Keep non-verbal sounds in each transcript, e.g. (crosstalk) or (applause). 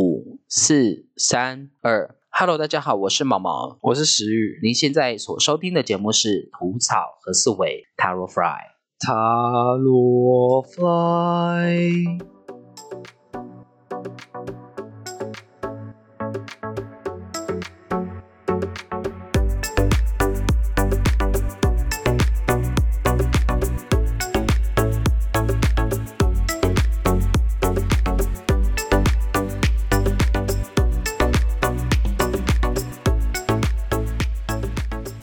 五、四、三、二。Hello，大家好，我是毛毛，我是石宇。您现在所收听的节目是《吐草和思维 Taro Fry》。塔罗 fly，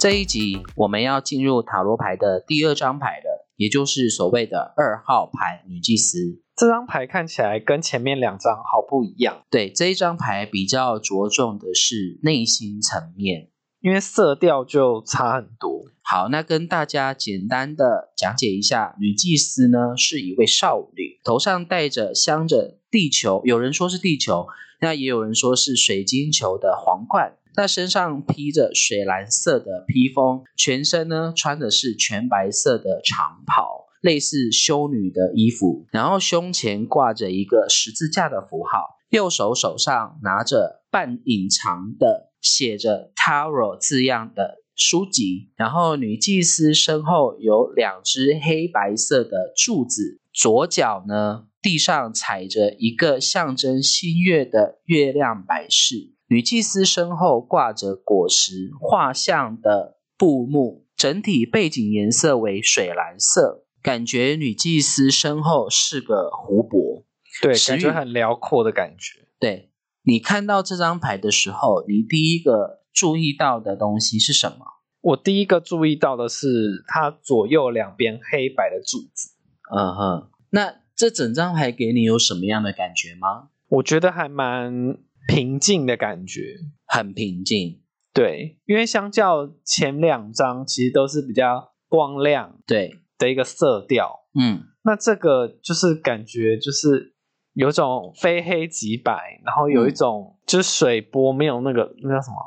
这一集我们要进入塔罗牌的第二张牌了，也就是所谓的二号牌女祭司。这张牌看起来跟前面两张好不一样，对这一张牌比较着重的是内心层面。因为色调就差很多。好，那跟大家简单的讲解一下，女祭司呢是一位少女，头上戴着镶着地球，有人说是地球，那也有人说是水晶球的皇冠。那身上披着水蓝色的披风，全身呢穿的是全白色的长袍，类似修女的衣服，然后胸前挂着一个十字架的符号，右手手上拿着半隐藏的写着 “Taro” 字样的书籍，然后女祭司身后有两只黑白色的柱子，左脚呢地上踩着一个象征新月的月亮摆饰。女祭司身后挂着果实画像的布幕，整体背景颜色为水蓝色，感觉女祭司身后是个湖泊。对，感觉很辽阔的感觉。对你看到这张牌的时候，你第一个注意到的东西是什么？我第一个注意到的是它左右两边黑白的柱子，嗯哼，那这整张牌给你有什么样的感觉吗？我觉得还蛮平静的感觉。很平静，对，因为相较前两张，其实都是比较光亮对，的一个色调，嗯，那这个就是感觉就是有种非黑即白，然后有一种就是水波没有那个那叫什么？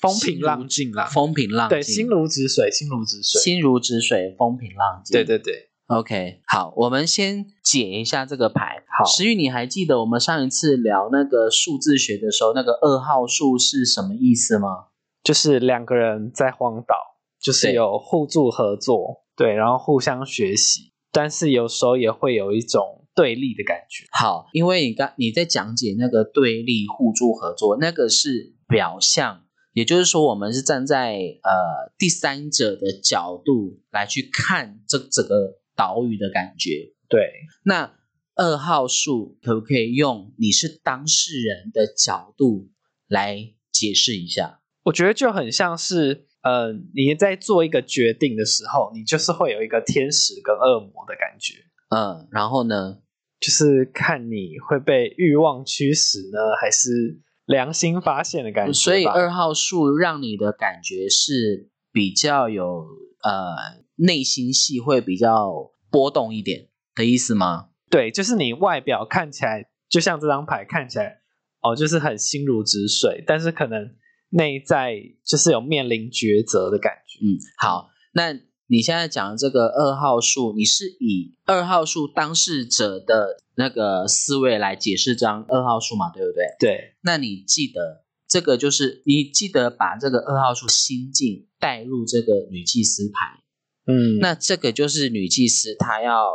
风平浪静啦，风平浪静，对，心如止水，心如止水，心如止水，风平浪静。对对对，OK，好，我们先解一下这个牌。好石玉，你还记得我们上一次聊那个数字学的时候，那个二号数是什么意思吗？就是两个人在荒岛，就是有互助合作，对，然后互相学习，但是有时候也会有一种对立的感觉。好，因为你刚你在讲解那个对立、互助、合作，那个是表象，也就是说，我们是站在呃第三者的角度来去看这整个岛屿的感觉。对，那二号数可不可以用你是当事人的角度来解释一下？我觉得就很像是，呃，你在做一个决定的时候，你就是会有一个天使跟恶魔的感觉，嗯，然后呢？就是看你会被欲望驱使呢，还是良心发现的感觉。所以二号数让你的感觉是比较有呃内心戏会比较波动一点的意思吗？对，就是你外表看起来就像这张牌看起来，哦，就是很心如止水，但是可能内在就是有面临抉择的感觉。嗯，好，那你现在讲的这个二号数，你是以二号数当事者的那个思维来解释这张二号数嘛，对不对？对，那你记得这个就是你记得把这个二号数心境带入这个女祭司牌，嗯，那这个就是女祭司她要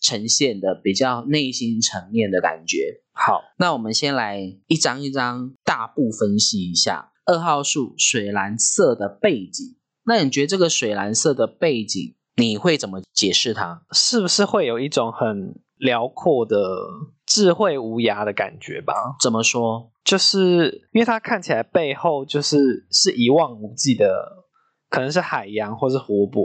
呈现的比较内心层面的感觉。好，那我们先来一张一张大步分析一下二号数水蓝色的背景。那你觉得这个水蓝色的背景，你会怎么解释它？是不是会有一种很辽阔的智慧无涯的感觉吧？怎么说？就是因为它看起来背后就是是一望无际的，可能是海洋或是湖泊，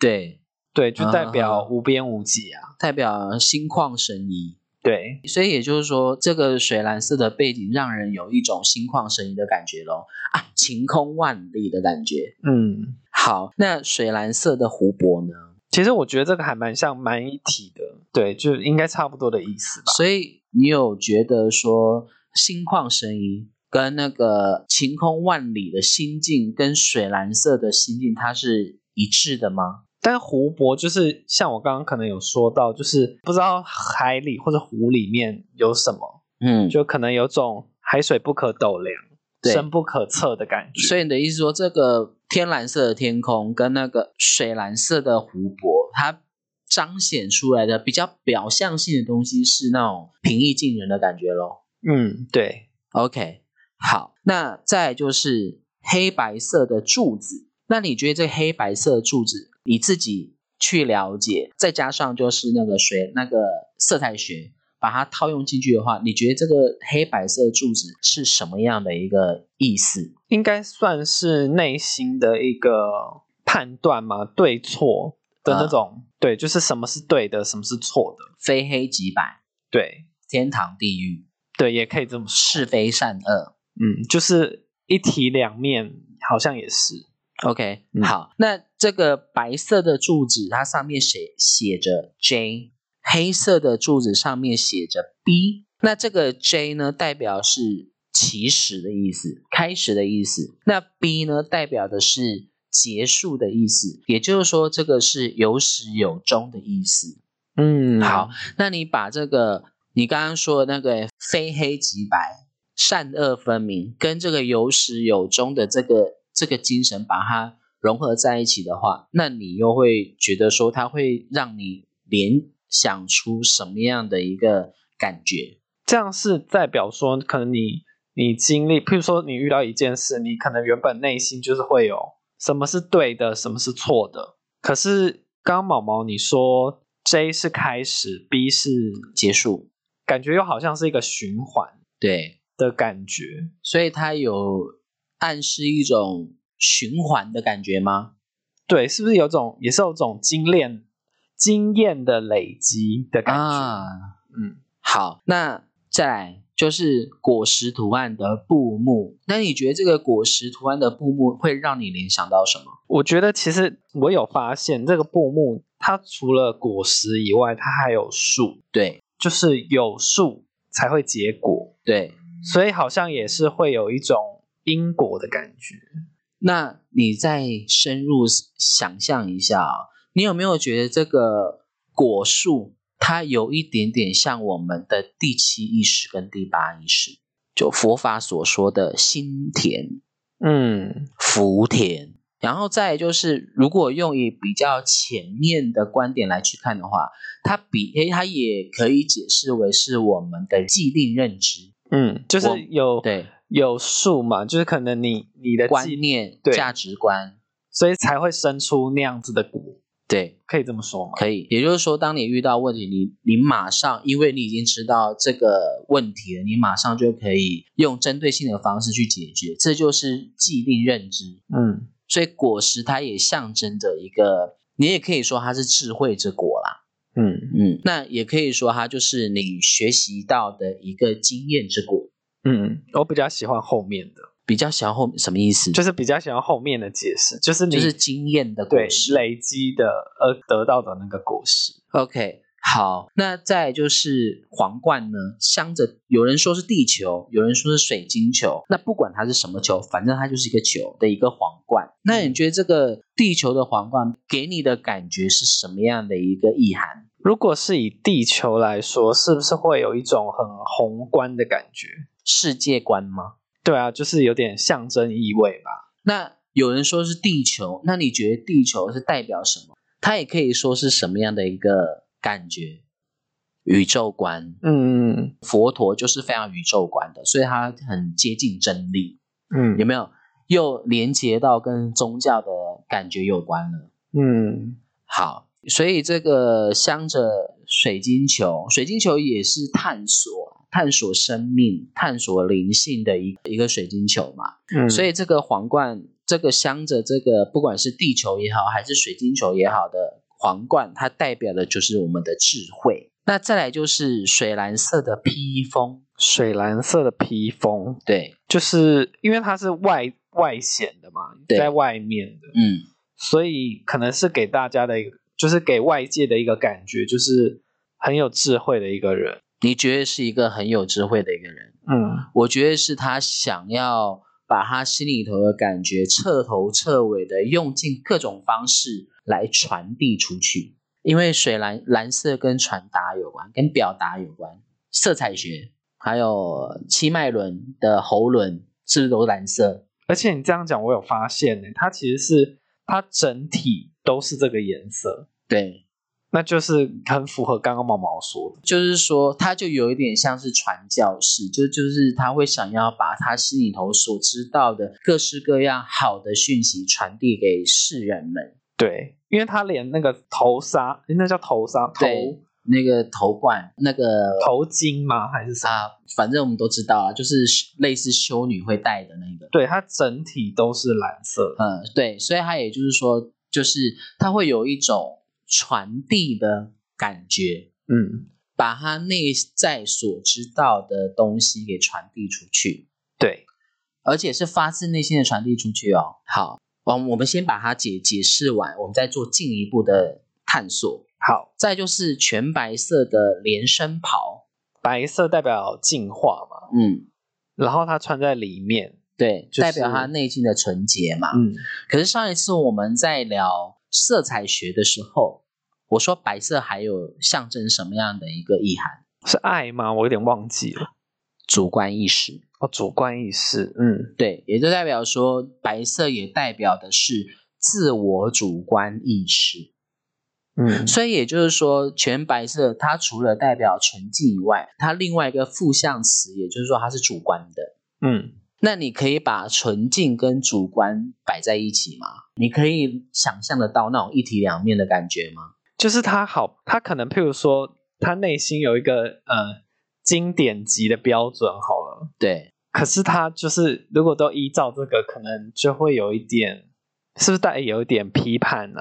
对，对，就代啊表无边无际啊。代表心旷神怡。对，所以也就是说，这个水蓝色的背景让人有一种心旷神怡的感觉咯，啊，晴空万里的感觉。嗯，好，那水蓝色的湖泊呢？其实我觉得这个还蛮像蛮一体的，对，就应该差不多的意思吧。所以你有觉得说心旷神怡跟那个晴空万里的心境，跟水蓝色的心境，它是一致的吗？但湖泊就是像我刚刚可能有说到，就是不知道海里或者湖里面有什么，嗯，就可能有种海水不可斗量，深不可测的感觉。所以你的意思说，这个天蓝色的天空跟那个水蓝色的湖泊，它彰显出来的比较表象性的东西是那种平易近人的感觉咯。嗯，对，OK，好，那再就是黑白色的柱子。那你觉得这黑白色的柱子，你自己去了解，再加上就是那个水那个色彩学，把它套用进去的话，你觉得这个黑白色的柱子是什么样的一个意思？应该算是内心的一个判断嘛，对错的那种。对，就是什么是对的，什么是错的。非黑即白，对，天堂地狱，对，也可以这么说。是非善恶。嗯，就是一体两面，好像也是。OK，、嗯好，那这个白色的柱子，它上面写写着 J，黑色的柱子上面写着 B。那这个 J 呢，代表是起始的意思，开始的意思。那 B 呢，代表的是结束的意思，也就是说，这个是有始有终的意思。嗯，好，那你把这个你刚刚说的那个非黑即白、善恶分明，跟这个有始有终的这个这个精神，把它融合在一起的话，那你又会觉得说，它会让你联想出什么样的一个感觉？这样是代表说，可能你你经历，譬如说你遇到一件事，你可能原本内心就是会有什么是对的，什么是错的。可是刚刚毛毛你说 J 是开始，B 是结束，感觉又好像是一个循环对，的感觉。所以它有暗示一种循环的感觉吗？对，是不是有种也是有种经验经验的累积的感觉？啊，嗯，好，那再来就是果实图案的布幕。那你觉得这个果实图案的布幕会让你联想到什么？我觉得其实我有发现，这个布幕它除了果实以外，它还有树，对就是有树才会结果，对，所以好像也是会有一种因果的感觉。那你再深入想象一下啊、你有没有觉得这个果树它有一点点像我们的第七意识跟第八意识？就佛法所说的心田、嗯福田。然后再就是，如果用以比较前面的观点来去看的话，它比诶，它也可以解释为是我们的既定认知，嗯，就是有对有数嘛，就是可能你你的观，念、对价值观，所以才会生出那样子的果，对，可以这么说吗？可以。也就是说，当你遇到问题，你你马上，因为你已经知道这个问题了，你马上就可以用针对性的方式去解决，这就是既定认知。嗯所以果实它也象征着一个，你也可以说它是智慧之果啦。嗯嗯，那也可以说它就是你学习到的一个经验之果。嗯，我比较喜欢后面的，比较喜欢后什么意思？就是比较喜欢后面的解释，就是你就是经验的果实。累积的而得到的那个果实。OK，好，那再就是皇冠呢，镶着有人说是地球，有人说是水晶球。那不管它是什么球，反正它就是一个球的一个皇冠。那你觉得这个地球的皇冠给你的感觉是什么样的一个意涵？如果是以地球来说，是不是会有一种很宏观的感觉？世界观吗？对啊，就是有点象征意味吧。那有人说是地球，那你觉得地球是代表什么？它也可以说是什么样的一个感觉？宇宙观，嗯佛陀就是非常宇宙观的，所以他很接近真理，嗯有没有？又连接到跟宗教的感觉有关了。嗯好，所以这个镶着水晶球，水晶球也是探索、探索生命、探索灵性的一一个水晶球嘛。嗯，所以这个皇冠，这个镶着这个不管是地球也好，还是水晶球也好的皇冠，它代表的就是我们的智慧。那再来就是水蓝色的披风，水蓝色的披风，对，就是因为它是外外显的嘛，对。在外面的，嗯，所以可能是给大家的一个，就是给外界的一个感觉，就是很有智慧的一个人。你觉得是一个很有智慧的一个人，嗯。我觉得是他想要把他心里头的感觉彻头彻尾的用尽各种方式来传递出去。因为水蓝蓝色跟传达有关，跟表达有关，色彩学还有七脉轮的喉轮，是不是都是蓝色？而且你这样讲，我有发现呢，它其实是它整体都是这个颜色，对，那就是很符合刚刚毛毛说的。就是说，他就有一点像是传教士，就就是他会想要把他心里头所知道的各式各样好的讯息传递给世人们。对，因为他连那个头纱，那叫头纱，头那个头冠，那个头巾吗？还是啥？啊，反正我们都知道啊，就是类似修女会戴的那个。对，它整体都是蓝色。嗯，对，所以它也就是说，就是它会有一种传递的感觉，嗯，把他内在所知道的东西给传递出去，对，而且是发自内心的传递出去哦。好，我我们先把它解解释完，我们再做进一步的探索。好，再就是全白色的连身袍，白色代表净化嘛，嗯，然后它穿在里面，对，就是代表他内心的纯洁嘛。嗯，可是上一次我们在聊色彩学的时候，我说白色还有象征什么样的一个意涵？是爱吗？我有点忘记了。主观意识。哦，主观意识，嗯，对，也就代表说，白色也代表的是自我主观意识。嗯，所以也就是说，全白色它除了代表纯净以外，它另外一个负向词，也就是说它是主观的。嗯，那你可以把纯净跟主观摆在一起吗？你可以想象得到那种一体两面的感觉吗？就是他好，他可能譬如说，他内心有一个呃经典级的标准好了，对，可是他就是如果都依照这个，可能就会有一点，是不是带有一点批判呢、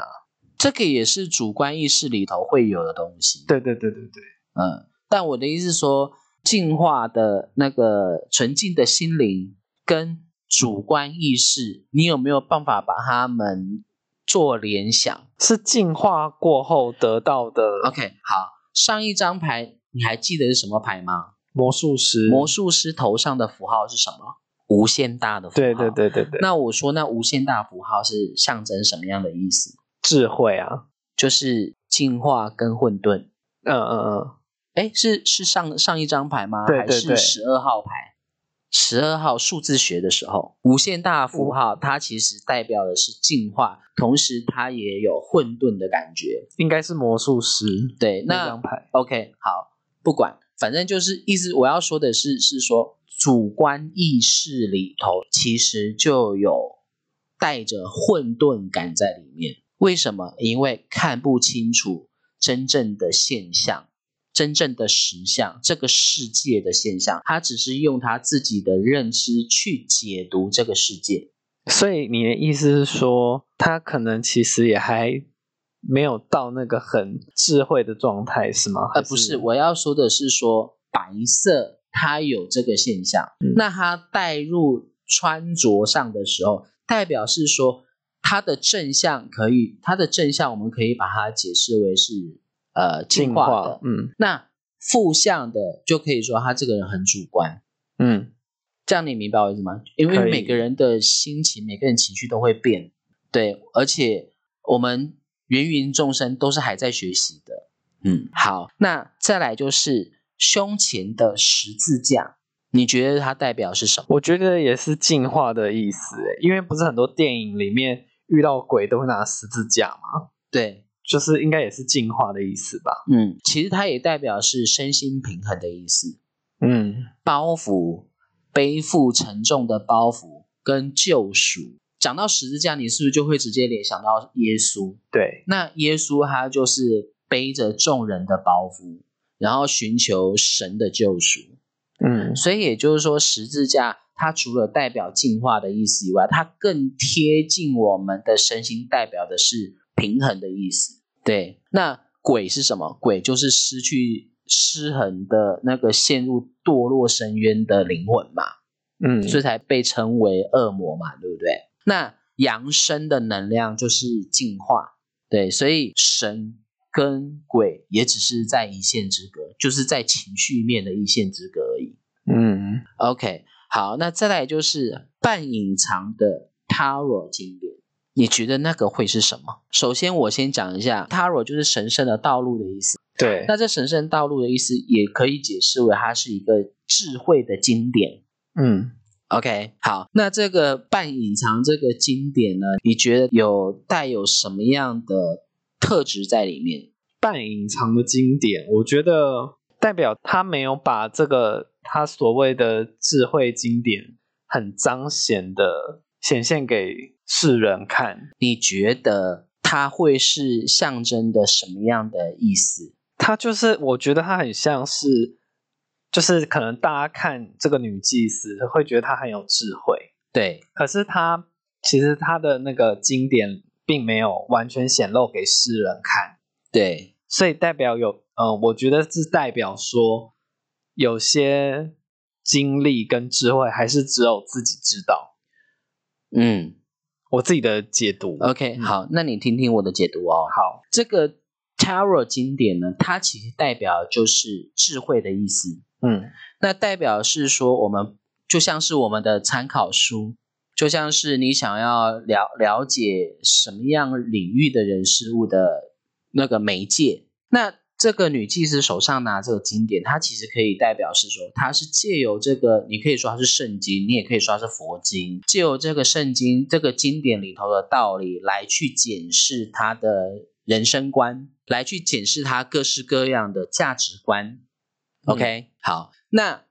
这个也是主观意识里头会有的东西。对对对对对，嗯，但我的意思是说，净化的那个纯净的心灵跟主观意识，你有没有办法把它们做联想是进化过后得到的？OK，好，上一张牌你还记得是什么牌吗？魔术师，魔术师头上的符号是什么？无限大的符号。对对。对对对，那我说，那无限大符号是象征什么样的意思？智慧啊，就是进化跟混沌。嗯嗯嗯，哎，是是上上一张牌吗？还对对对是十二号牌？十二号数字学的时候，无限大符号它其实代表的是进化，同时它也有混沌的感觉。应该是魔术师对，那那张牌，OK 好，不管，反正就是意思我要说的是，是说主观意识里头其实就有带着混沌感在里面。为什么？因为看不清楚真正的现象。真正的实相，这个世界的现象，他只是用他自己的认知去解读这个世界。所以你的意思是说，他可能其实也还没有到那个很智慧的状态，是吗？呃，不是，我要说的是说白色它有这个现象，嗯那它带入穿着上的时候，代表是说它的正向可以，它的正向我们可以把它解释为是呃进进化的，化，嗯那负向的就可以说他这个人很主观。嗯，这样你明白我意思吗？因为每个人的心情、每个人情绪都会变，对，而且我们芸芸众生都是还在学习的。嗯，好，那再来就是胸前的十字架，你觉得它代表是什么？我觉得也是进化的意思，因为不是很多电影里面遇到鬼都会拿十字架吗，对，就是应该也是进化的意思吧？嗯，其实它也代表是身心平衡的意思。嗯，包袱、背负沉重的包袱跟救赎。讲到十字架，你是不是就会直接联想到耶稣？对，那耶稣他就是背着众人的包袱，然后寻求神的救赎。嗯所以也就是说，十字架它除了代表进化的意思以外，它更贴近我们的身心，代表的是平衡的意思。对，那鬼是什么？鬼就是失去失衡的那个陷入堕落深渊的灵魂嘛，嗯，所以才被称为恶魔嘛，对不对？那扬升的能量就是进化，对，所以神跟鬼也只是在一线之隔，就是在情绪面的一线之隔而已。嗯 OK，好，那再来就是半隐藏的 Tarot 经典，你觉得那个会是什么？首先，我先讲一下 Tarot 就是神圣的道路的意思。对，那这神圣道路的意思也可以解释为它是一个智慧的经典。嗯，OK，好，那这个半隐藏这个经典呢，你觉得有带有什么样的特质在里面？半隐藏的经典，我觉得代表他没有把这个他所谓的智慧经典很彰显的显现给世人看。你觉得它会是象征的什么样的意思？它就是，我觉得它很像是，就是可能大家看这个女祭司会觉得她很有智慧，对，可是她其实她的那个经典并没有完全显露给世人看。对，所以代表有，嗯、我觉得是代表说，有些经历跟智慧还是只有自己知道。嗯我自己的解读。，OK，好，那你听听我的解读哦。好，这个 Tarot 经典呢，它其实代表就是智慧的意思。嗯那代表是说，我们就像是我们的参考书，就像是你想要了了解什么样领域的人事物的那个媒介。那这个女祭司手上拿这个经典，它其实可以代表是说，它是借由这个，你可以说它是圣经，你也可以说它是佛经，借由这个圣经这个经典里头的道理来去检视他的人生观，来去检视他各式各样的价值观。OK，、好，那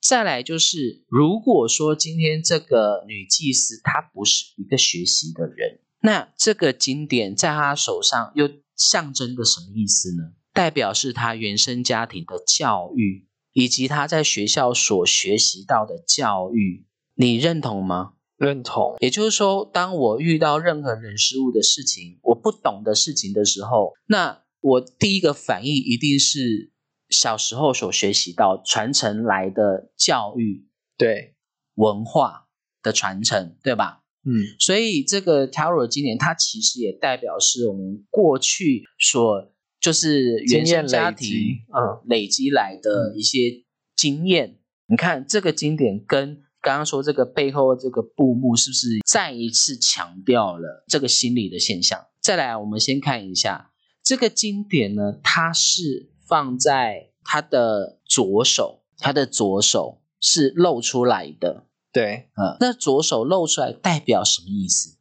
再来就是，如果说今天这个女祭司她不是一个学习的人，那这个经典在她手上又象征着什么意思呢？代表是他原生家庭的教育，以及他在学校所学习到的教育，你认同吗？认同。也就是说，当我遇到任何人事物的事情，我不懂的事情的时候，那我第一个反应一定是小时候所学习到传承来的教育对，文化的传承，对吧？嗯所以这个 Tarot 今年它其实也代表是我们过去所就是原生家庭嗯累积来的一些经验。你看这个经典跟刚刚说这个背后这个布幕是不是再一次强调了这个心理的现象？再来，我们先看一下这个经典呢，它是放在他的左手，他的左手是露出来的。对，嗯，那左手露出来代表什么意思？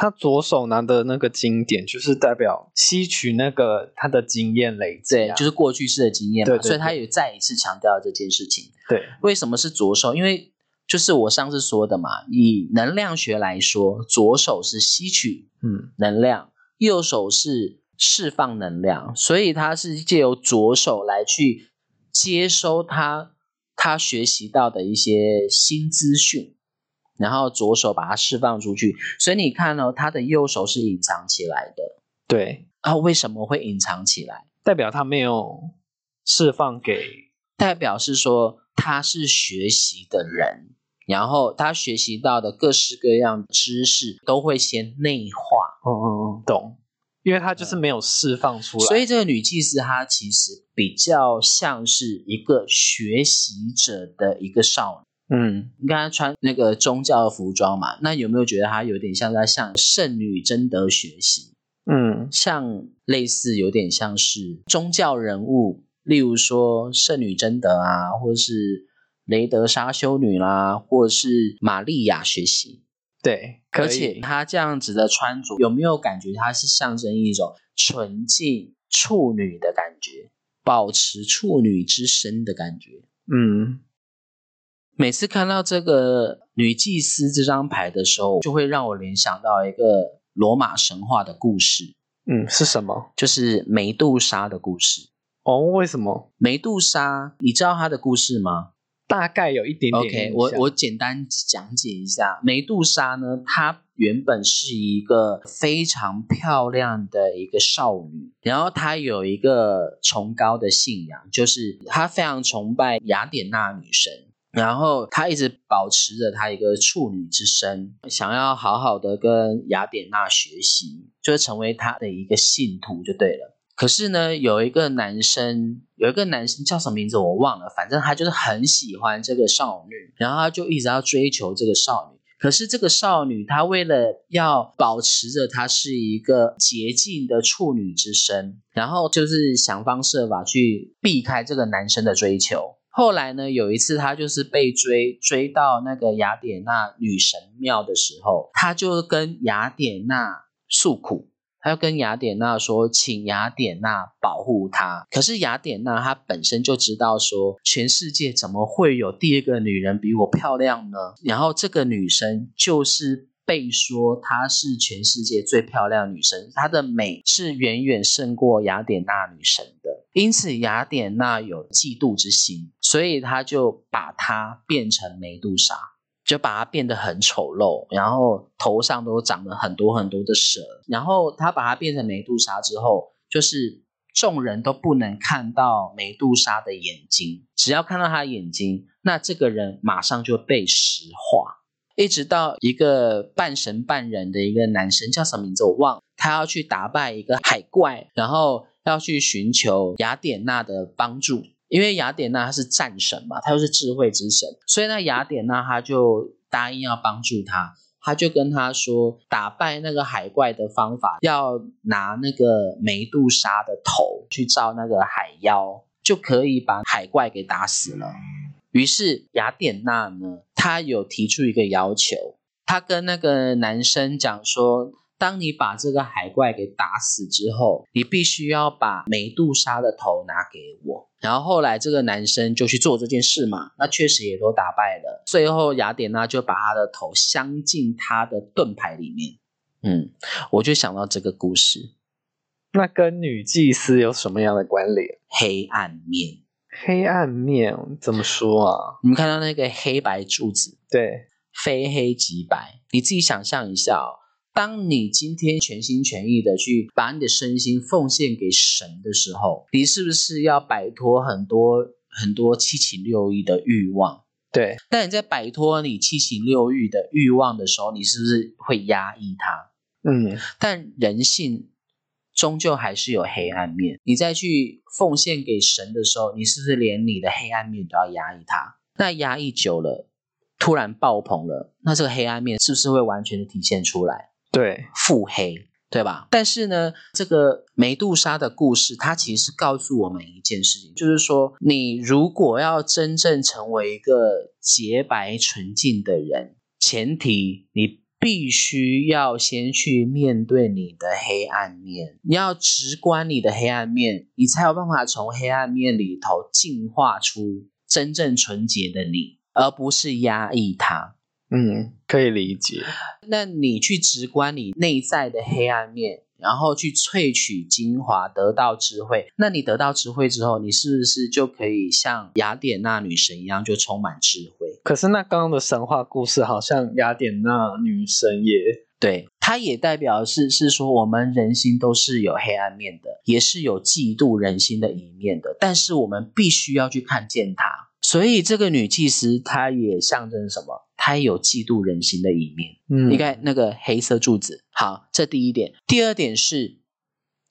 他左手拿的那个经典，就是代表吸取那个他的经验累积、对，啊，就是过去式的经验嘛，对对所以他也再一次强调这件事情。对，为什么是左手？因为就是我上次说的嘛，以能量学来说，左手是吸取嗯能量，右手是释放能量，所以他是借由左手来去接收他他学习到的一些新资讯，然后左手把它释放出去。所以你看哦，他的右手是隐藏起来的对，啊，为什么会隐藏起来？代表他没有释放给代表是说他是学习的人，然后他学习到的各式各样的知识都会先内化。嗯嗯嗯，懂，因为他就是没有释放出来，所以这个女祭司她其实比较像是一个学习者的一个少女。嗯你看她穿那个宗教的服装嘛，那有没有觉得她有点像在向圣女贞德学习？嗯像类似有点像是宗教人物，例如说圣女贞德啊，或是雷德莎修女啦、或是玛利亚学习。对，而且她这样子的穿着，有没有感觉她是象征一种纯净处女的感觉，保持处女之身的感觉？嗯每次看到这个女祭司这张牌的时候，就会让我联想到一个罗马神话的故事，嗯是什么？就是梅杜莎的故事。哦，为什么？梅杜莎，你知道她的故事吗大概有一点点？OK，我我简单讲解一下。梅杜莎呢，她原本是一个非常漂亮的一个少女，然后她有一个崇高的信仰，就是她非常崇拜雅典娜女神。然后她一直保持着她一个处女之身，想要好好的跟雅典娜学习，就是成为她的一个信徒就对了。可是呢，有一个男生，有一个男生叫什么名字我忘了，反正他就是很喜欢这个少女，然后他就一直要追求这个少女。可是这个少女她为了要保持着她是一个洁净的处女之身，然后就是想方设法去避开这个男生的追求。后来呢，有一次他就是被追追到那个雅典娜女神庙的时候，他就跟雅典娜诉苦。他要跟雅典娜说，请雅典娜保护他。可是雅典娜她本身就知道说，全世界怎么会有第二个女人比我漂亮呢？然后这个女生就是被说她是全世界最漂亮女生，她的美是远远胜过雅典娜女神的。因此雅典娜有嫉妒之心，所以她就把她变成梅杜莎。就把它变得很丑陋，然后头上都长了很多很多的蛇。然后她把它变成梅杜莎之后，就是众人都不能看到梅杜莎的眼睛，只要看到她眼睛，那这个人马上就被石化。一直到一个半神半人的一个男生叫什么名字我忘了，他要去打败一个海怪，然后要去寻求雅典娜的帮助。因为雅典娜她是战神嘛，她又是智慧之神，所以那雅典娜她就答应要帮助他，他就跟他说，打败那个海怪的方法要拿那个梅杜莎的头去照那个海妖，就可以把海怪给打死了。于是雅典娜呢，她有提出一个要求，她跟那个男生讲说。当你把这个海怪给打死之后，你必须要把梅杜莎的头拿给我。然后后来这个男生就去做这件事嘛，那确实也都打败了。最后雅典娜就把他的头镶进他的盾牌里面。嗯，我就想到这个故事。那跟女祭司有什么样的关联？黑暗面，黑暗面怎么说啊？你们看到那个黑白柱子，对，非黑即白，你自己想象一下哦。当你今天全心全意的去把你的身心奉献给神的时候，你是不是要摆脱很多很多七情六欲的欲望？对。但你在摆脱你七情六欲的欲望的时候，你是不是会压抑它？嗯。但人性终究还是有黑暗面。你再去奉献给神的时候，你是不是连你的黑暗面都要压抑它？那压抑久了，突然爆棚了，那这个黑暗面是不是会完全的体现出来？对，腹黑，对吧？但是呢，这个梅杜莎的故事，它其实告诉我们一件事情，就是说，你如果要真正成为一个洁白纯净的人，前提你必须要先去面对你的黑暗面，你要直观你的黑暗面，你才有办法从黑暗面里头进化出真正纯洁的你，而不是压抑它。嗯，可以理解。那你去直观你内在的黑暗面，然后去萃取精华，得到智慧。那你得到智慧之后，你是不是就可以像雅典娜女神一样，就充满智慧？可是那刚刚的神话故事，好像雅典娜女神也对，它也代表是是说，我们人心都是有黑暗面的，也是有嫉妒人心的一面的。但是我们必须要去看见它。所以这个女祭司，她也象征什么？她有嫉妒人心的一面。嗯，你看那个黑色柱子。好，这第一点。第二点是，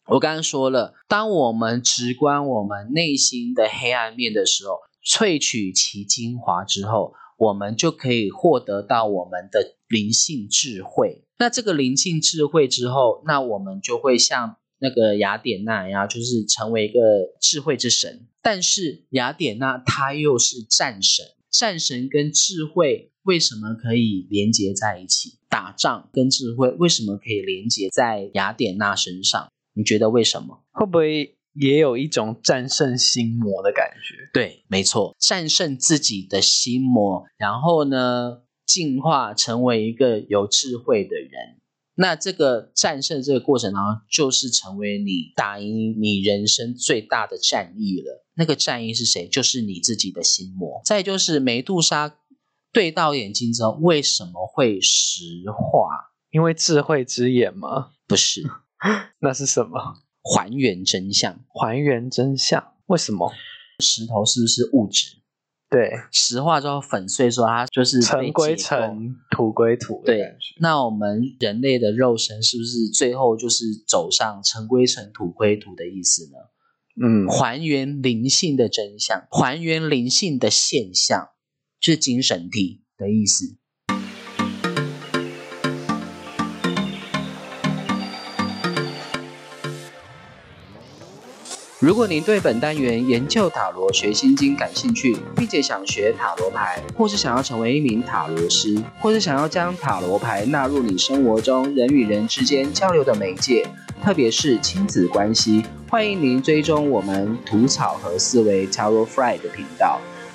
我刚刚说了，当我们直观我们内心的黑暗面的时候，萃取其精华之后，我们就可以获得到我们的灵性智慧。那这个灵性智慧之后，那我们就会像。那个雅典娜呀，就是成为一个智慧之神，但是雅典娜她又是战神，战神跟智慧为什么可以连接在一起？打仗跟智慧为什么可以连接在雅典娜身上？你觉得为什么？会不会也有一种战胜心魔的感觉？对，没错，战胜自己的心魔，然后呢，进化成为一个有智慧的人。那这个战胜这个过程当中，就是成为你打赢你人生最大的战役了。那个战役是谁？就是你自己的心魔。再就是梅杜莎对到眼睛之后，为什么会石化？因为智慧之眼吗？不是，(laughs) 那是什么？(laughs) 还原真相。还原真相？为什么？石头是不是物质？对，石化之后粉碎，说它就是尘归尘，土归土对。那我们人类的肉身是不是最后就是走上尘归尘，土归土的意思呢？嗯，还原灵性的真相，还原灵性的现象，就是精神体的意思。如果您对本单元研究塔罗学心经感兴趣，并且想学塔罗牌，或是想要成为一名塔罗师，或是想要将塔罗牌纳入你生活中人与人之间交流的媒介，特别是亲子关系，欢迎您追踪我们“土草和思维 ”Taro Fry 的频道。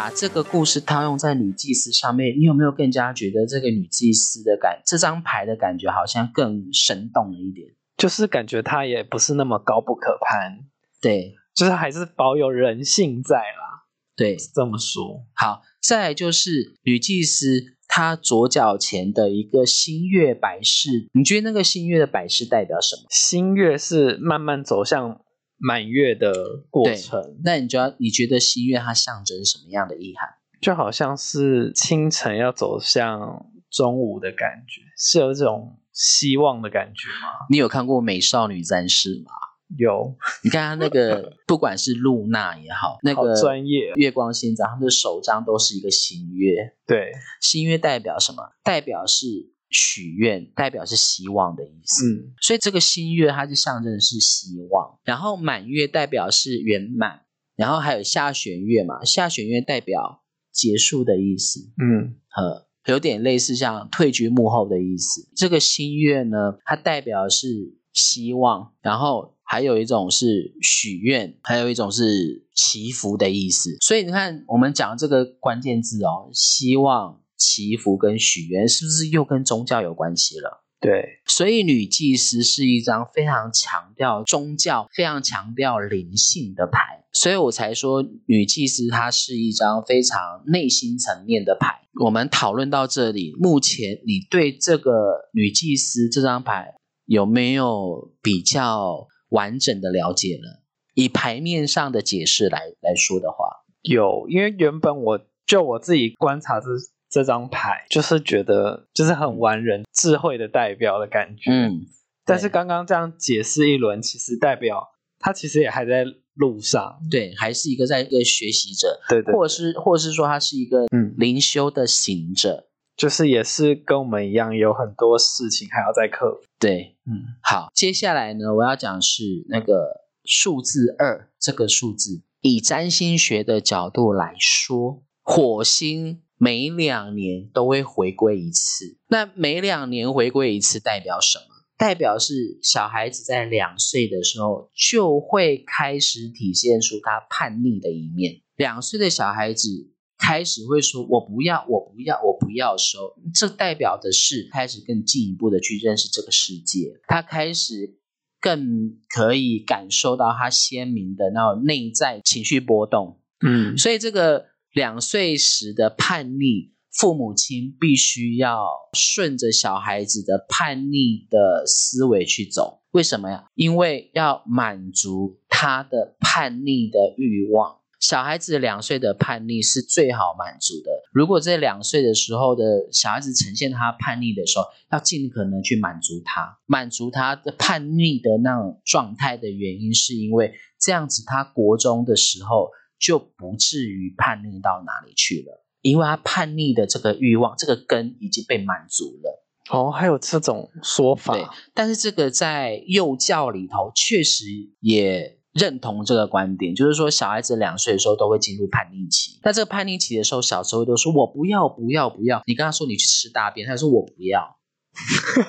把这个故事套用在女祭司上面，你有没有更加觉得这个女祭司的感，这张牌的感觉好像更生动了一点？就是感觉她也不是那么高不可攀。对，就是还是保有人性在啦。对，这么说好。再来就是女祭司，她左脚前的一个新月摆饰，你觉得那个新月的摆饰代表什么？新月是慢慢走向满月的过程。那你就要你觉得新月它象征什么样的意涵？就好像是清晨要走向中午的感觉，是有这种希望的感觉吗？你有看过《美少女战士》吗？有，你看他那个，(laughs) 不管是露娜也好，那个专业月光仙子，他们的手章都是一个新月。对，新月代表什么？代表是许愿，代表是希望的意思。嗯，所以这个新月它就象征的是希望。然后满月代表是圆满，然后还有下弦月嘛，下弦月代表结束的意思。嗯，呃，有点类似像退居幕后的意思。这个新月呢，它代表是希望，然后。还有一种是许愿，还有一种是祈福的意思。所以你看，我们讲这个关键字哦，希望、祈福跟许愿，是不是又跟宗教有关系了？对。所以女祭司是一张非常强调宗教、非常强调灵性的牌，所以我才说女祭司它是一张非常内心层面的牌。我们讨论到这里，目前你对这个女祭司这张牌有没有比较？完整的了解呢，以牌面上的解释来来说的话，有，因为原本我就我自己观察这这张牌，就是觉得就是很完人、智慧的代表的感觉。嗯，但是刚刚这样解释一轮，其实代表他其实也还在路上，对，还是一个在一个学习者，对对，或者是或者是说他是一个嗯灵修的行者。就是也是跟我们一样，有很多事情还要再克服。对，嗯，好，接下来呢，我要讲是那个数字二这个数字，以占星学的角度来说，火星每两年都会回归一次。那每两年回归一次代表什么？代表是小孩子在两岁的时候就会开始体现出他叛逆的一面。两岁的小孩子。开始会说“我不要，我不要，我不要”的时候，这代表的是开始更进一步的去认识这个世界。他开始更可以感受到他鲜明的那种内在情绪波动。嗯，所以这个两岁时的叛逆，父母亲必须要顺着小孩子的叛逆的思维去走。为什么呀？因为要满足他的叛逆的欲望。小孩子两岁的叛逆是最好满足的。如果在两岁的时候的小孩子呈现他叛逆的时候，要尽可能去满足他，满足他的叛逆的那种状态的原因，是因为这样子他国中的时候就不至于叛逆到哪里去了，因为他叛逆的这个欲望，这个根已经被满足了。哦，还有这种说法。对，但是这个在幼教里头确实也。认同这个观点，就是说小孩子两岁的时候都会进入叛逆期。那这个叛逆期的时候，小时候都说“我不要，不要，不要”。你跟他说你去吃大便，他说“我不要”。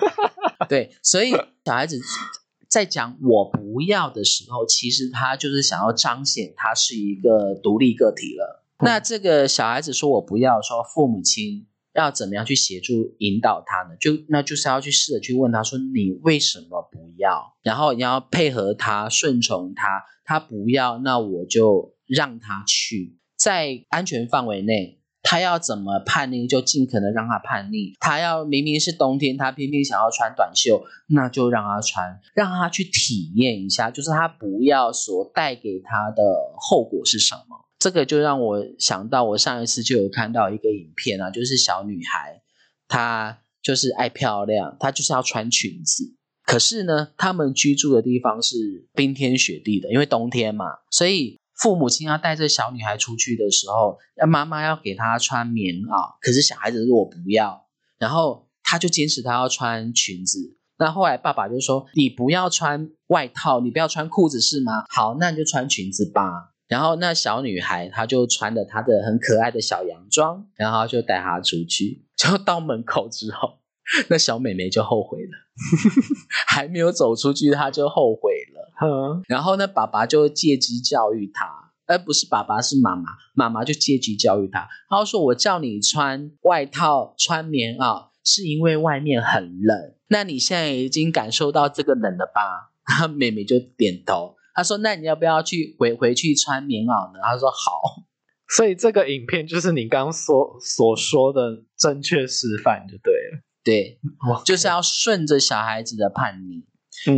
(laughs) 对，所以小孩子在讲“我不要”的时候，其实他就是想要彰显他是一个独立个体了。那这个小孩子说我不要，说父母亲。要怎么样去协助引导他呢？就那就是要去试着去问他说：“你为什么不要？”然后你要配合他，顺从他。他不要，那我就让他去，在安全范围内，他要怎么叛逆，就尽可能让他叛逆。他要明明是冬天，他偏偏想要穿短袖，那就让他穿，让他去体验一下，就是他不要所带给他的后果是什么。这个就让我想到，我上一次就有看到一个影片啊，就是小女孩，她就是爱漂亮，她就是要穿裙子。可是呢，他们居住的地方是冰天雪地的，因为冬天嘛，所以。父母亲要带着小女孩出去的时候，要妈妈要给她穿棉袄，可是小孩子说我不要，然后他就坚持他要穿裙子。那后来爸爸就说：“你不要穿外套，你不要穿裤子是吗？好，那你就穿裙子吧。”然后那小女孩她就穿着她的很可爱的小洋装，然后就带她出去。就到门口之后，(laughs) 那小美眉就后悔了，(laughs) 还没有走出去，他就后悔了。然后呢，爸爸就借机教育他，而不是爸爸是妈妈，妈妈就借机教育他。他说：“我叫你穿外套、穿棉袄，是因为外面很冷。那你现在已经感受到这个冷了吧？”他 (laughs) 妹妹就点头。他说：“那你要不要去回回去穿棉袄呢？”他说：“好。”所以这个影片就是你刚刚所所说的正确示范，就对了。对，就是要顺着小孩子的叛逆。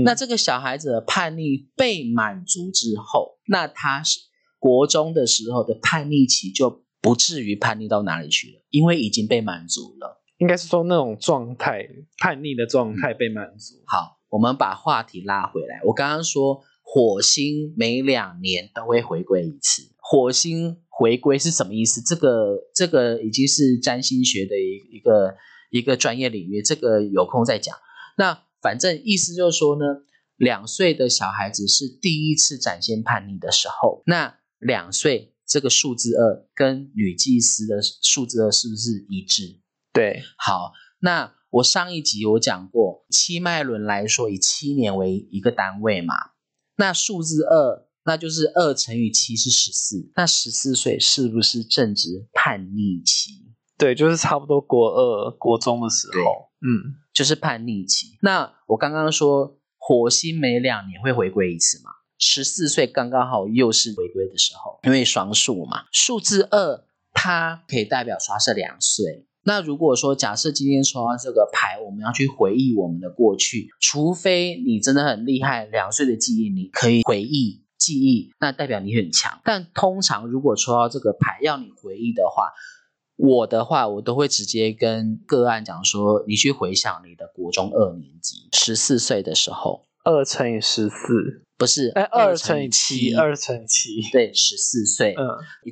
那这个小孩子的叛逆被满足之后，那他是国中的时候的叛逆期就不至于叛逆到哪里去了，因为已经被满足了。应该是说那种状态，叛逆的状态被满足。好，我们把话题拉回来。我刚刚说火星每两年都会回归一次，火星回归是什么意思？这个这个已经是占星学的一一个一个专业领域，这个有空再讲。那。反正意思就是说呢，两岁的小孩子是第一次展现叛逆的时候。那两岁这个数字二跟女祭司的数字二是不是一致？对，好。那我上一集我讲过，七脉轮来说以七年为一个单位嘛。那数字二，那就是二乘以七是十四。那十四岁是不是正值叛逆期？对，就是差不多国二、国中的时候。嗯。就是叛逆期。那我刚刚说火星每两年会回归一次嘛？十四岁刚刚好又是回归的时候，因为双数嘛。数字二它可以代表刷是两岁。那如果说假设今天抽到这个牌，我们要去回忆我们的过去，除非你真的很厉害，两岁的记忆你可以回忆记忆，那代表你很强。但通常如果抽到这个牌要你回忆的话，我的话，我都会直接跟个案讲说，你去回想你的国中二年级十四岁的时候，二乘以十四不是，哎，二乘以七，二乘以七，对，十四岁，嗯，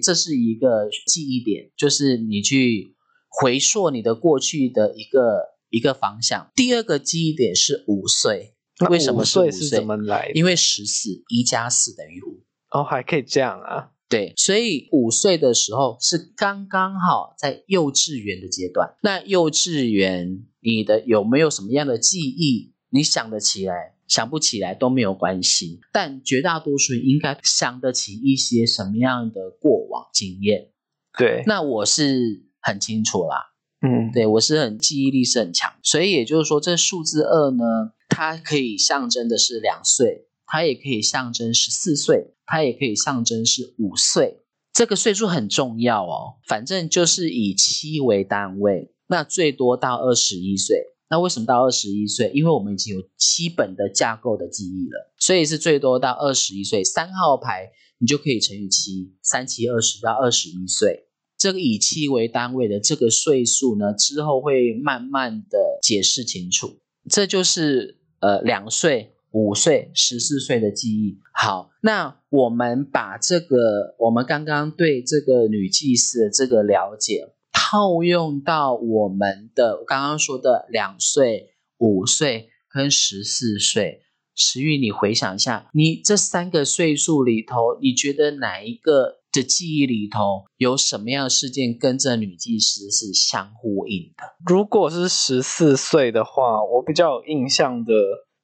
这是一个记忆点，就是你去回溯你的过去的一个一个方向。第二个记忆点是五岁，为什么是五岁？怎么来？因为十四一加四等于五，哦，还可以这样啊。对，所以五岁的时候是刚刚好在幼稚园的阶段。那幼稚园，你的有没有什么样的记忆？你想得起来，想不起来都没有关系。但绝大多数应该想得起一些什么样的过往经验。对，那我是很清楚啦。嗯，对我是很记忆力是很强，所以也就是说，这数字二呢，它可以象征的是两岁。它也可以象征十四岁，它也可以象征是五岁，这个岁数很重要哦。反正就是以七为单位，那最多到二十一岁。那为什么到二十一岁？因为我们已经有基本的架构的记忆了，所以是最多到二十一岁。三号牌你就可以乘以七，三七二十到二十一岁。这个以七为单位的这个岁数呢，之后会慢慢的解释清楚。这就是呃两岁。五岁、十四岁的记忆。好，那我们把这个我们刚刚对这个女祭司的这个了解套用到我们的刚刚说的两岁、五岁跟十四岁。石玉，你回想一下，你这三个岁数里头，你觉得哪一个的记忆里头有什么样的事件跟这女祭司是相呼应的？如果是十四岁的话，我比较有印象的。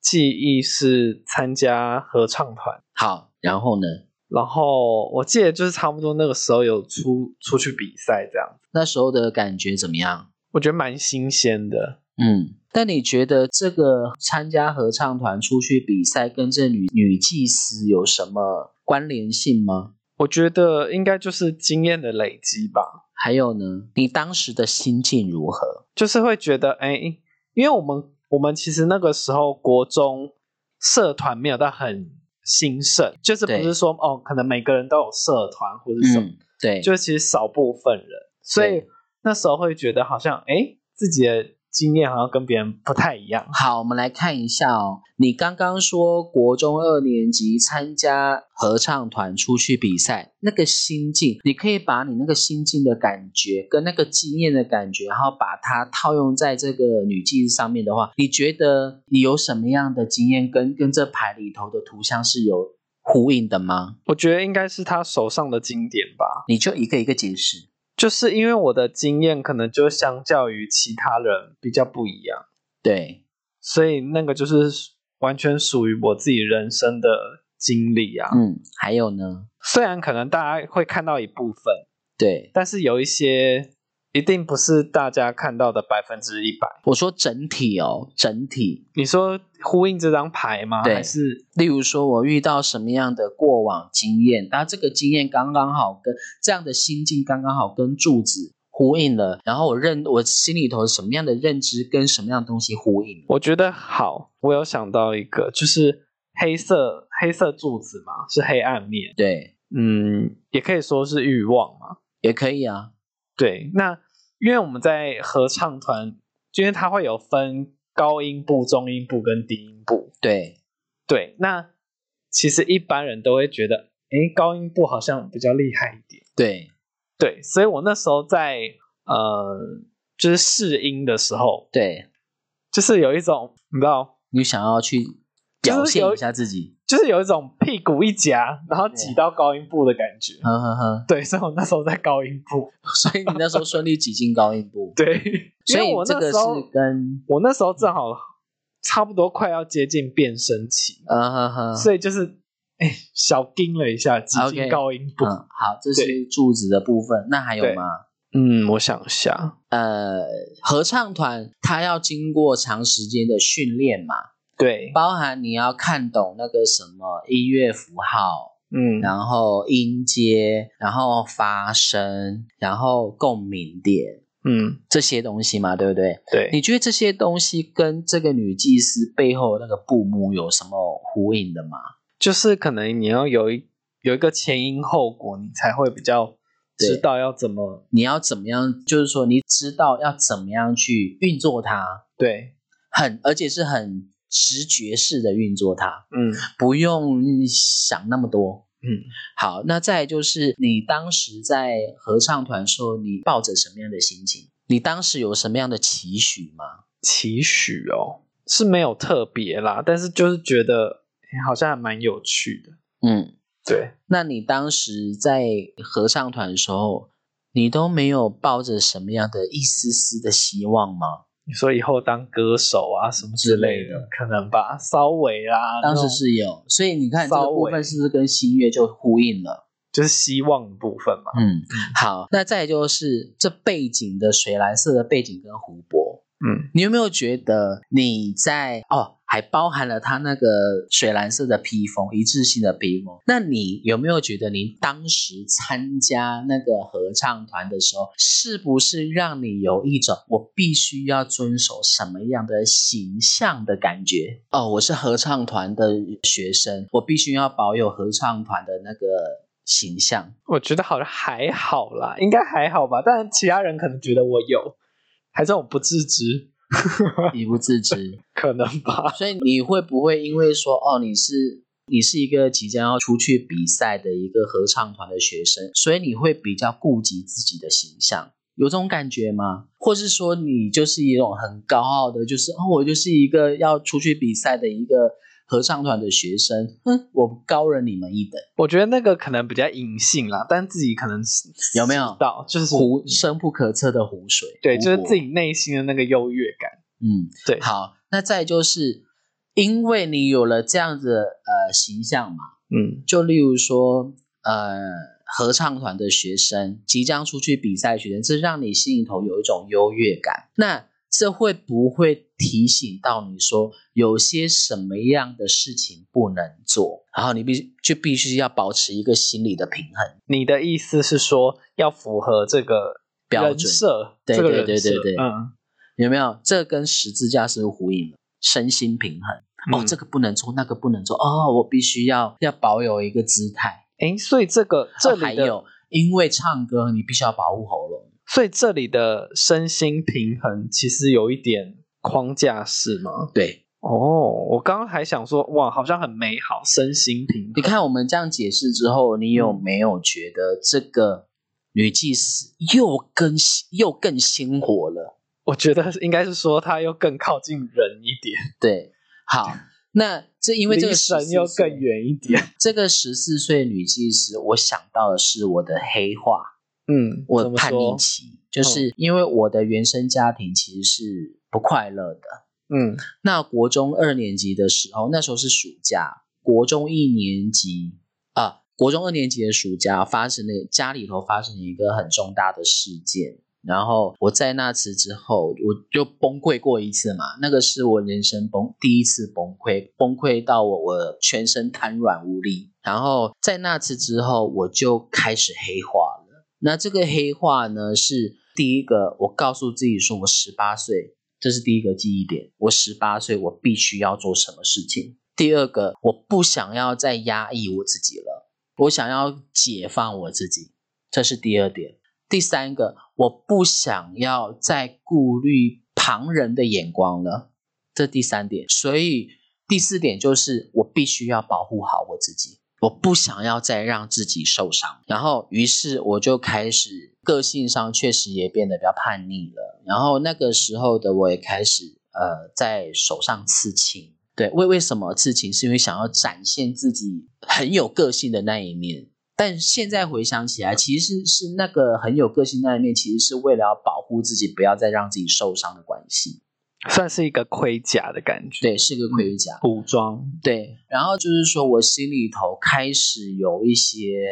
记忆是参加合唱团，好，然后呢？然后我记得就是差不多那个时候有出出去比赛这样，那时候的感觉怎么样？我觉得蛮新鲜的，嗯。但你觉得这个参加合唱团出去比赛跟这女女祭司有什么关联性吗？我觉得应该就是经验的累积吧。还有呢，你当时的心境如何？就是会觉得，哎，因为我们我们其实那个时候国中社团没有到很兴盛，就是不是说哦，可能每个人都有社团或者什么，嗯，对，就其实少部分人，所以那时候会觉得好像，哎，自己的经验好像跟别人不太一样。好，我们来看一下哦。你刚刚说国中二年级参加合唱团出去比赛，那个心境，你可以把你那个心境的感觉跟那个经验的感觉，然后把它套用在这个女祭司上面的话，你觉得你有什么样的经验跟跟这牌里头的图像是有呼应的吗？我觉得应该是他手上的经典吧，你就一个一个解释。就是因为我的经验可能就相较于其他人比较不一样，对，所以那个就是完全属于我自己人生的经历啊。嗯，还有呢？虽然可能大家会看到一部分，对，但是有一些一定不是大家看到的百分之一百。我说整体哦，整体，你说呼应这张牌吗？对还是例如说，我遇到什么样的过往经验，那这个经验刚刚好跟这样的心境刚刚好跟柱子呼应了，然后我认我心里头什么样的认知跟什么样的东西呼应？我觉得好，我有想到一个，就是黑色黑色柱子嘛，是黑暗面，对，嗯，也可以说是欲望嘛。也可以啊，对，那因为我们在合唱团，因为它会有分高音部、中音部跟低音部。对，对，那其实一般人都会觉得，诶，高音部好像比较厉害一点。对，对，所以我那时候在呃，就是试音的时候，对，就是有一种你知道，你想要去表现一下自己，就是有一种屁股一夹，然后挤到高音部的感觉。哈哈哈，对，所以我那时候在高音部。所以你那时候顺利挤进高音部，(laughs) 对，所以我这个那时候是跟，我那时候正好差不多快要接近变声期，呃呵呵，所以就是哎小盯了一下，挤进高音部。嗯，好，这是柱子的部分，那还有对吗？嗯，我想一下，呃，合唱团它要经过长时间的训练嘛，对，包含你要看懂那个什么音乐符号，嗯，然后音阶，然后发声，然后共鸣点嗯，这些东西嘛，对不对？对，你觉得这些东西跟这个女祭司背后那个布幕有什么呼应的吗？就是可能你要有一有一个前因后果，你才会比较知道要怎么你要怎么样？就是说，你知道要怎么样去运作它，对，很而且是很直觉式的运作它。嗯不用想那么多。嗯，好，那再就是你当时在合唱团的时候，你抱着什么样的心情？你当时有什么样的期许吗？期许哦是没有特别啦，但是就是觉得诶好像还蛮有趣的。嗯，对，那你当时在合唱团的时候，你都没有抱着什么样的一丝丝的希望吗？你说以后当歌手啊什么之类的可能吧，稍微啦，当时是有，所以你看这个稍微部分是不是跟新月就呼应了？就是希望的部分嘛。嗯，好，那再就是这背景的水蓝色的背景跟湖泊，嗯，你有没有觉得你在哦，还包含了它那个水蓝色的披风，一致性的披风？那你有没有觉得你当时参加那个合唱团的时候，是不是让你有一种我必须要遵守什么样的形象的感觉？哦，我是合唱团的学生，我必须要保有合唱团的那个形象。我觉得好像还好啦，应该还好吧。但其他人可能觉得我有，还是我不自知，(laughs) 你不自知，(laughs) 可能吧。所以你会不会因为说哦，你是你是一个即将要出去比赛的一个合唱团的学生，所以你会比较顾及自己的形象，有这种感觉吗？或是说你就是一种很高傲的，就是哦，我就是一个要出去比赛的一个合唱团的学生，哼，我高人你们一等，我觉得那个可能比较隐性啦，但自己可能有没有到？就是湖深不可测的湖水，对，就是自己内心的那个优越感。嗯，对好，那再就是因为你有了这样子的呃形象嘛。嗯就例如说，呃，合唱团的学生即将出去比赛，学生，这让你心里头有一种优越感。那这会不会提醒到你说，有些什么样的事情不能做，然后你必就必须要保持一个心理的平衡？你的意思是说，要符合这个人标准，设，对这个对对对对嗯，有没有？这跟十字架是呼应了？身心平衡。哦，嗯这个不能做，那个不能做。哦，我必须要要保有一个姿态。诶，所以这个这还有，因为唱歌你必须要保护喉咙。所以这里的身心平衡其实有一点框架式吗？对，哦，我刚刚还想说，哇，好像很美好，身心平衡。你看我们这样解释之后，你有嗯没有觉得这个女祭司又更又更鲜活了？我觉得应该是说她又更靠近人一点，对，好，那这因为这个神又更远一点。这个十四岁女祭司，我想到的是我的黑化，嗯，我叛逆期，就是因为我的原生家庭其实是不快乐的。嗯那国中二年级的时候，那时候是暑假，国中一年级啊，国中二年级的暑假发生了家里头发生了一个很重大的事件。然后我在那次之后，我就崩溃过一次嘛，那个是我人生崩第一次崩溃，崩溃到我我全身瘫软无力。然后在那次之后，我就开始黑化了。那这个黑化呢，是第一个，我告诉自己说，我十八岁，这是第一个记忆点。我十八岁，我必须要做什么事情。第二个，我不想要再压抑我自己了，我想要解放我自己，这是第二点。第三个，我不想要再顾虑旁人的眼光了，这第三点。所以第四点就是我必须要保护好我自己，我不想要再让自己受伤。然后，于是我就开始个性上确实也变得比较叛逆了。然后那个时候的我也开始呃在手上刺青。对，为为什么刺青？是因为想要展现自己很有个性的那一面。但现在回想起来，其实是那个很有个性那一面，其实是为了要保护自己，不要再让自己受伤的关系。算是一个盔甲的感觉，对，是个盔甲。武装。对，然后就是说我心里头开始有一些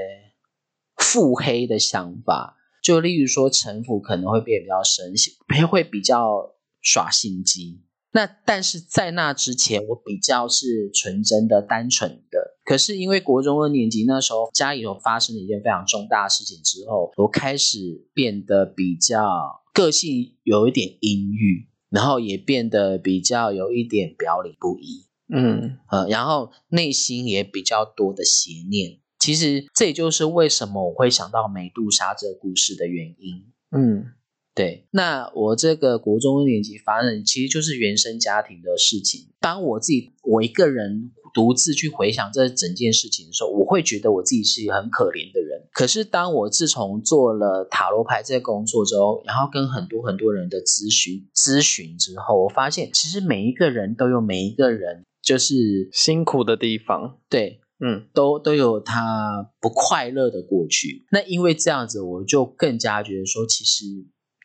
腹黑的想法，就例如说城府可能会变得比较深，会比较耍心机。那但是在那之前，我比较是纯真的、单纯的。可是因为国中二年级那时候家里头发生了一件非常重大的事情之后，我开始变得比较个性有一点阴郁，然后也变得比较有一点表里不一。嗯呃，然后内心也比较多的邪念。其实这也就是为什么我会想到美杜莎这个故事的原因。嗯对，那我这个国中一年级发生，其实就是原生家庭的事情。当我自己我一个人独自去回想这整件事情的时候，我会觉得我自己是一个很可怜的人。可是当我自从做了塔罗牌这个工作之后，然后跟很多很多人的咨询咨询之后，我发现其实每一个人都有每一个人就是辛苦的地方。对嗯都都有他不快乐的过去。那因为这样子，我就更加觉得说，其实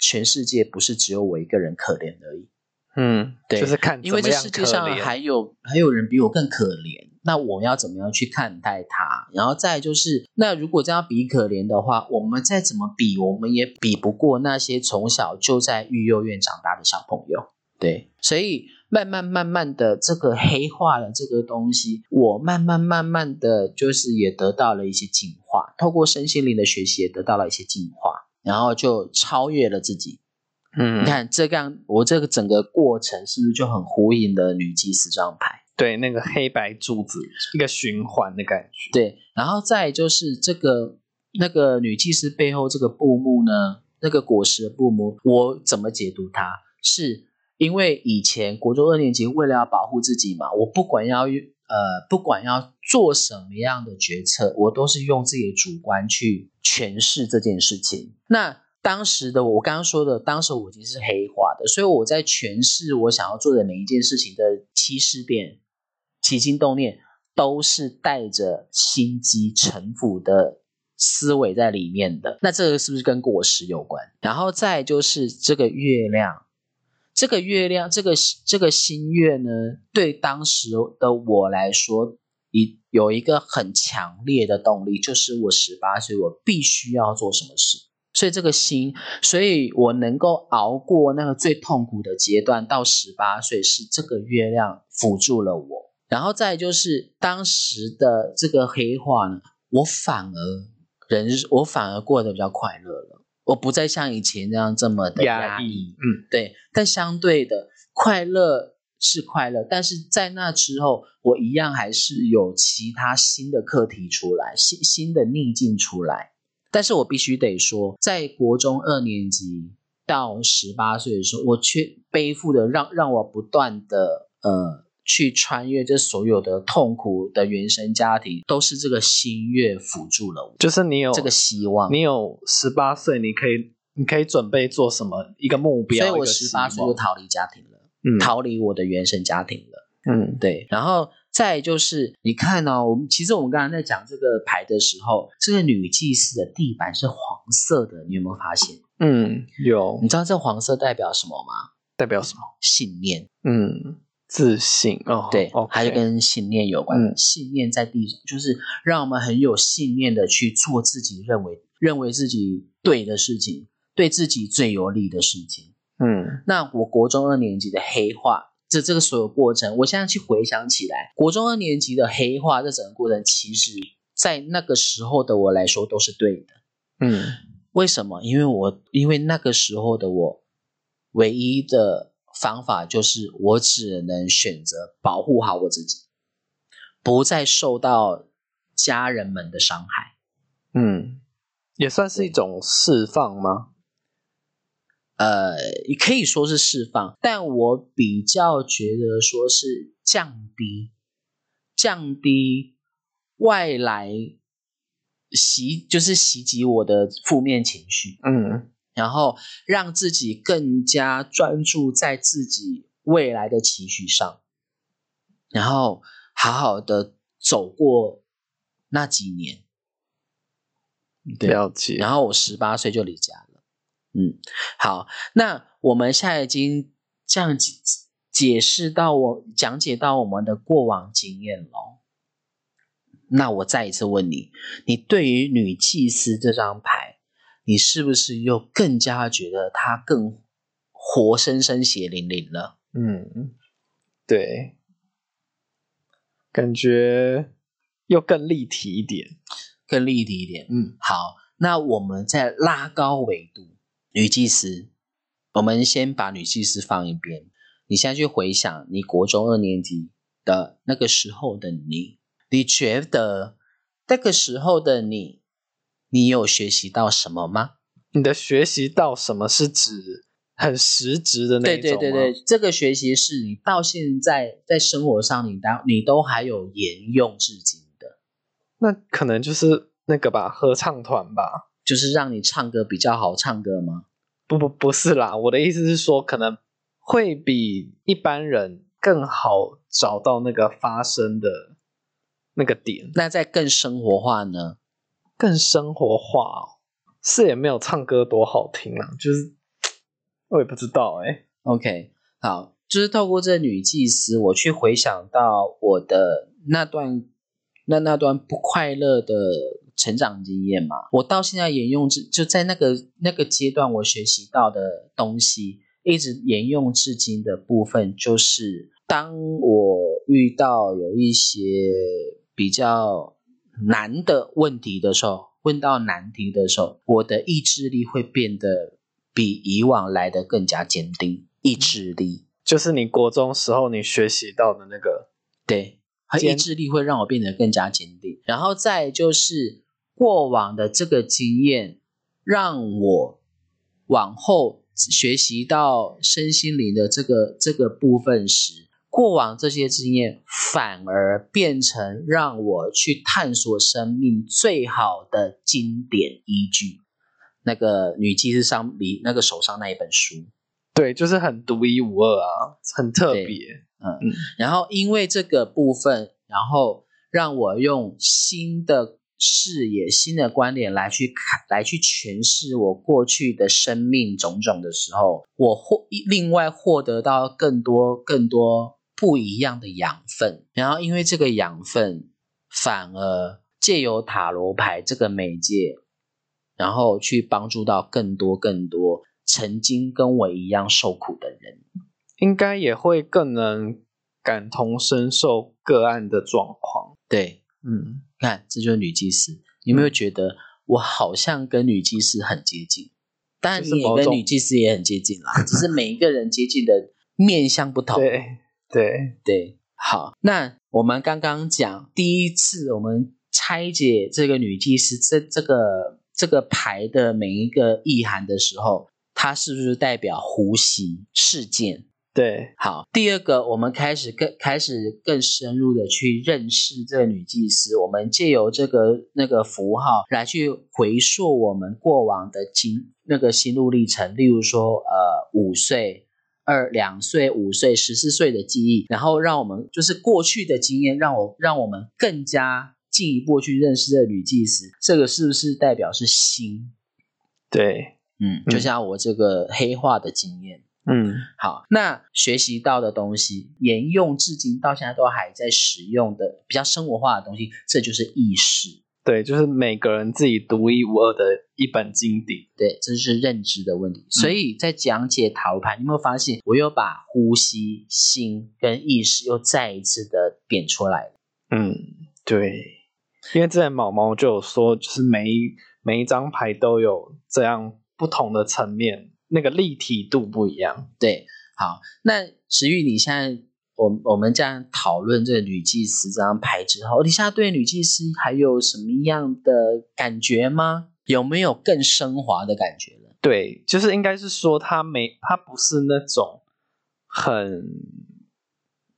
全世界不是只有我一个人可怜而已，嗯，对就是看因为这世界上还有还有人比我更可怜。那我要怎么样去看待他？然后再就是，那如果这样比可怜的话，我们再怎么比，我们也比不过那些从小就在育幼院长大的小朋友。对，所以慢慢慢慢的，这个黑化了这个东西，我慢慢慢慢的就是也得到了一些进化，透过身心灵的学习也得到了一些进化，然后就超越了自己。嗯，你看这样，我这个整个过程是不是就很呼应的女祭司这张牌？对那个黑白柱子一个循环的感觉。对，然后再就是这个那个女祭司背后这个布幕呢，那个果实的布幕，我怎么解读它？是因为以前国中二年级为了要保护自己嘛，我不管要呃不管要做什么样的决策，我都是用自己的主观去诠释这件事情。那当时的我，我刚刚说的，当时我已经是黑化的，所以我在诠释我想要做的每一件事情的起始点、起心动念，都是带着心机、城府的思维在里面的。那这个是不是跟果实有关？然后再就是这个月亮，这个月亮，这个这个新月呢，对当时的我来说，一有一个很强烈的动力，就是我十八岁，我必须要做什么事。所以这个心，所以我能够熬过那个最痛苦的阶段，到十八岁是这个月亮辅助了我。然后再就是当时的这个黑化呢，我反而人，我反而过得比较快乐了。我不再像以前那样这么的压抑压抑，嗯，对。但相对的，快乐是快乐，但是在那之后，我一样还是有其他新的课题出来，新新的逆境出来。但是我必须得说，在国中二年级到十八岁的时候，我却背负的让让我不断的呃去穿越这所有的痛苦的原生家庭，都是这个心月辅助了我就是你有这个希望。你有十八岁，你可以你可以准备做什么一个目标？所以我十八岁就逃离家庭了，嗯逃离我的原生家庭了。嗯对，然后再就是你看哦，我们其实我们刚刚在讲这个牌的时候，这个女祭司的地板是黄色的，你有没有发现？嗯有你知道这黄色代表什么吗？代表什么？信念，嗯，自信哦，对，OK 还是跟信念有关。嗯信念在地上，就是让我们很有信念的去做自己认为认为自己对的事情，对自己最有利的事情。嗯那我国中二年级的黑化，这这个所有过程，我现在去回想起来，国中二年级的黑化这整个过程，其实在那个时候的我来说都是对的。嗯为什么？因为我因为那个时候的我，唯一的方法就是我只能选择保护好我自己，不再受到家人们的伤害。嗯，也算是一种释放吗？呃，也可以说是释放，但我比较觉得说是降低，降低外来袭，就是袭击我的负面情绪，嗯然后让自己更加专注在自己未来的情绪上，然后好好的走过那几年。对了解。然后我十八岁就离家了。嗯，好，那我们现在已经这样解解释到我讲解到我们的过往经验了。那我再一次问你，你对于女祭司这张牌，你是不是又更加觉得她更活生生血淋淋了？嗯，对，感觉又更立体一点。更立体一点。嗯，好，那我们再拉高维度，女祭司，我们先把女祭司放一边。你现在去回想你国中二年级的那个时候的你，你觉得那个时候的你，你有学习到什么吗？你的学习到什么是指很实质的那一种吗对对对，这个学习是你到现在在生活上你当你都还有沿用至今的，那可能就是那个吧，合唱团吧。就是让你唱歌比较好唱歌吗？不不不是啦，我的意思是说，可能会比一般人更好找到那个发声的那个点，那再更生活化呢？更生活化哦。是也没有唱歌多好听啊，就是我也不知道哎、OK，好，就是透过这女祭司，我去回想到我的那段那那段不快乐的成长经验嘛，我到现在沿用至就在那个那个阶段，我学习到的东西，一直沿用至今的部分，就是当我遇到有一些比较难的问题的时候，问到难题的时候，我的意志力会变得比以往来的更加坚定。意志力，就是你国中时候你学习到的那个，对，和坚意志力会让我变得更加坚定。然后再就是过往的这个经验，让我往后学习到身心灵的这个这个部分时，过往这些经验反而变成让我去探索生命最好的经典依据。那个女祭司上里那个手上那一本书，对，就是很独一无二啊，很特别。嗯嗯，然后因为这个部分，然后让我用新的视野、新的观点来去看、来去诠释我过去的生命种种的时候，我获另外获得到更多、更多不一样的养分。然后因为这个养分，反而借由塔罗牌这个媒介，然后去帮助到更多、更多曾经跟我一样受苦的人。应该也会更能感同身受个案的状况。对，嗯，看，这就是女祭司。你有没有觉得我好像跟女祭司很接近？当然也跟女祭司也很接近啦，只是每一个人接近的面向不同。对对，对，好，那我们刚刚讲第一次我们拆解这个女祭司这这个这个牌的每一个意涵的时候，它是不是代表呼吸事件？对，好，第二个，我们开始更开始更深入的去认识这个女祭司，我们借由这个那个符号来去回溯我们过往的经那个心路历程，例如说，呃，五岁、二两岁、五岁、十四岁的记忆，然后让我们就是过去的经验，让我让我们更加进一步去认识这个女祭司，这个是不是代表是心？对，嗯，嗯。就像我这个黑化的经验。嗯，好，那学习到的东西，沿用至今到现在都还在使用的比较生活化的东西，这就是意识。对，就是每个人自己独一无二的一本经典。对，这是认知的问题。所以在讲解塔罗牌，你有没有发现，我又把呼吸、心跟意识又再一次的点出来了？嗯，对，因为之前毛毛就有说，就是每一每一张牌都有这样不同的层面，那个立体度不一样。对，好，那石玉，你现在我我们这样讨论这个女祭司这张牌之后，你现在对女祭司还有什么样的感觉吗？有没有更升华的感觉了？对，就是应该是说她没，她不是那种很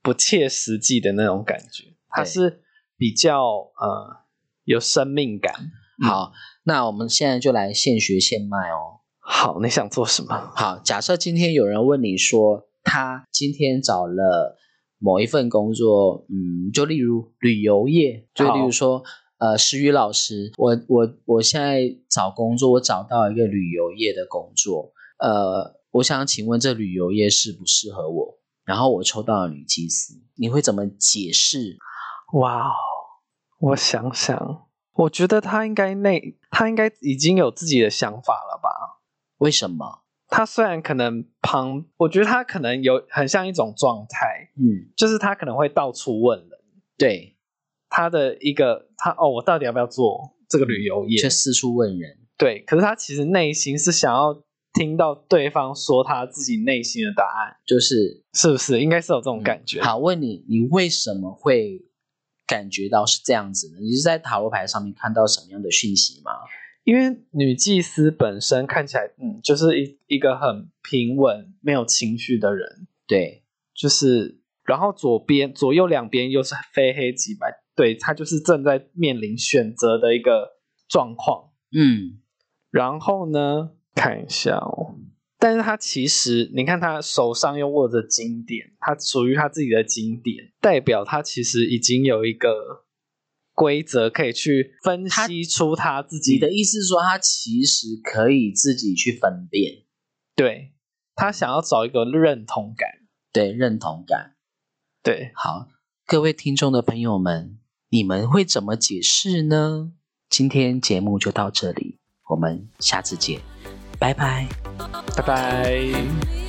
不切实际的那种感觉，她是比较呃有生命感。嗯好，那我们现在就来现学现卖哦。好，你想做什么？(laughs) 好，假设今天有人问你说，他今天找了某一份工作，嗯，就例如旅游业，就例如说，呃，石宇老师，我我我现在找工作，我找到一个旅游业的工作，呃，我想请问这旅游业适不适合我？然后我抽到了女祭司，你会怎么解释？哇哦，我想想，我觉得他应该那，他应该已经有自己的想法了吧？为什么？他虽然可能旁，我觉得他可能有很像一种状态，嗯，就是他可能会到处问人，对，他的一个他哦，我到底要不要做这个旅游业？却四处问人。对，可是他其实内心是想要听到对方说他自己内心的答案，就是是不是？应该是有这种感觉。好，问你，你为什么会感觉到是这样子呢？你是在塔罗牌上面看到什么样的讯息吗？因为女祭司本身看起来，嗯，就是一一个很平稳、没有情绪的人，对，就是，然后左边、左右两边又是非黑即白，对她就是正在面临选择的一个状况。嗯，然后呢，看一下哦，但是她其实，你看她手上又握着经典，她属于她自己的经典，代表她其实已经有一个规则可以去分析出他自己你的意思是说，他其实可以自己去分辨，对他想要找一个认同感，对，认同感。对，好，各位听众的朋友们，你们会怎么解释呢？今天节目就到这里，我们下次见，拜拜。拜拜。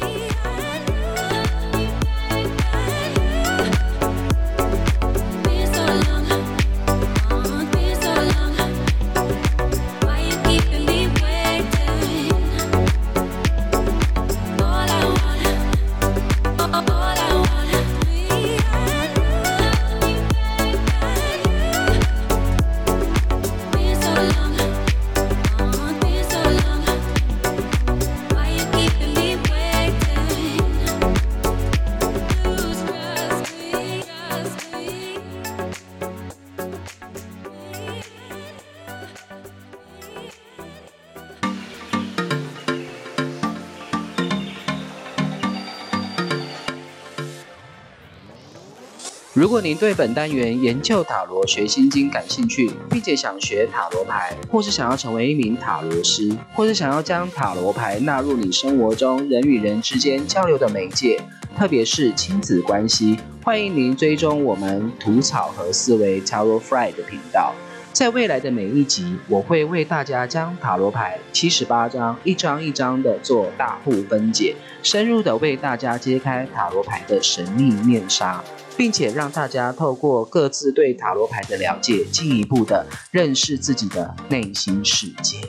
如果您对本单元研究塔罗学心经感兴趣，并且想学塔罗牌，或是想要成为一名塔罗师，或是想要将塔罗牌纳入你生活中人与人之间交流的媒介，特别是亲子关系，欢迎您追踪我们吐草和思维 Taro Fry 的频道。在未来的每一集，我会为大家将塔罗牌七十八张一张一张的做大户分解，深入的为大家揭开塔罗牌的神秘面纱。并且让大家透过各自对塔罗牌的了解，进一步的认识自己的内心世界。